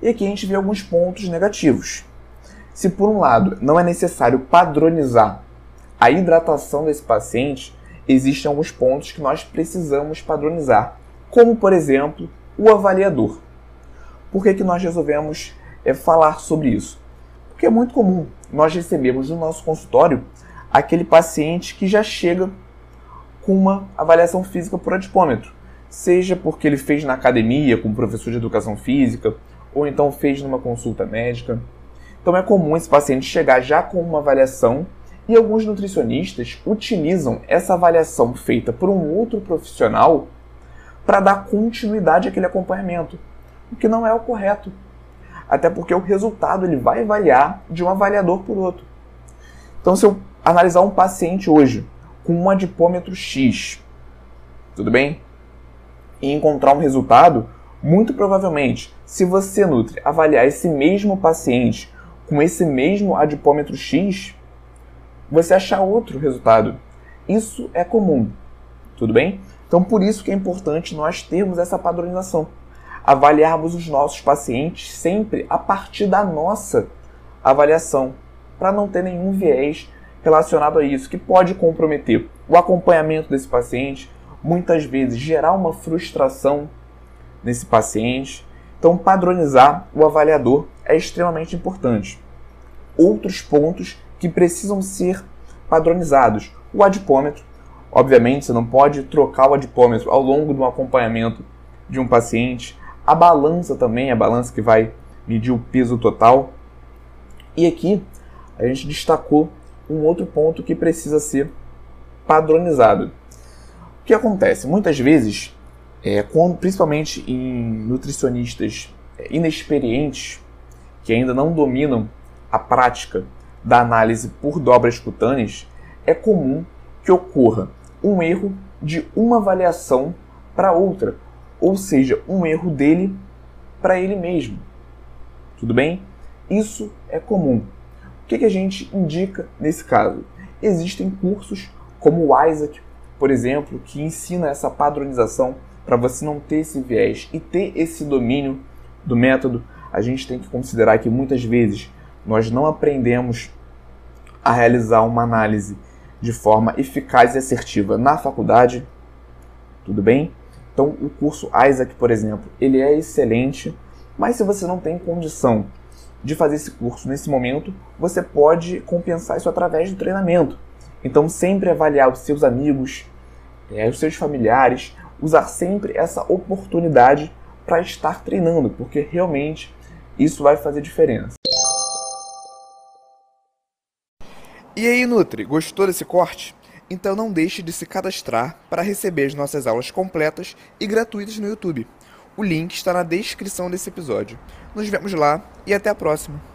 E aqui a gente vê alguns pontos negativos. Se por um lado não é necessário padronizar a hidratação desse paciente, existem alguns pontos que nós precisamos padronizar, como por exemplo o avaliador. Por que, que nós resolvemos é, falar sobre isso? Porque é muito comum nós recebemos no nosso consultório aquele paciente que já chega com uma avaliação física por adipômetro, seja porque ele fez na academia com o professor de educação física, ou então fez numa consulta médica. Então é comum esse paciente chegar já com uma avaliação e alguns nutricionistas utilizam essa avaliação feita por um outro profissional para dar continuidade àquele acompanhamento, o que não é o correto. Até porque o resultado ele vai variar de um avaliador por outro. Então, se eu analisar um paciente hoje com um adipômetro X, tudo bem? E encontrar um resultado, muito provavelmente, se você, avaliar esse mesmo paciente com esse mesmo adipômetro X, você achar outro resultado. Isso é comum, tudo bem? Então, por isso que é importante nós termos essa padronização. Avaliarmos os nossos pacientes sempre a partir da nossa avaliação, para não ter nenhum viés relacionado a isso, que pode comprometer o acompanhamento desse paciente, muitas vezes gerar uma frustração nesse paciente. Então, padronizar o avaliador é extremamente importante. Outros pontos que precisam ser padronizados: o adipômetro. Obviamente, você não pode trocar o adipômetro ao longo do acompanhamento de um paciente. A balança também, a balança que vai medir o peso total. E aqui a gente destacou um outro ponto que precisa ser padronizado. O que acontece? Muitas vezes é, quando, principalmente em nutricionistas é, inexperientes, que ainda não dominam a prática da análise por dobras cutâneas, é comum que ocorra um erro de uma avaliação para outra, ou seja, um erro dele para ele mesmo. Tudo bem? Isso é comum. Que, que a gente indica nesse caso? Existem cursos como o Isaac, por exemplo, que ensina essa padronização para você não ter esse viés e ter esse domínio do método, a gente tem que considerar que muitas vezes nós não aprendemos a realizar uma análise de forma eficaz e assertiva na faculdade. Tudo bem? Então, o curso Isaac, por exemplo, ele é excelente, mas se você não tem condição de fazer esse curso nesse momento, você pode compensar isso através do treinamento. Então, sempre avaliar os seus amigos, é, os seus familiares, usar sempre essa oportunidade para estar treinando, porque realmente isso vai fazer diferença. E aí, Nutri, gostou desse corte? Então não deixe de se cadastrar para receber as nossas aulas completas e gratuitas no YouTube. O link está na descrição desse episódio. Nos vemos lá e até a próxima!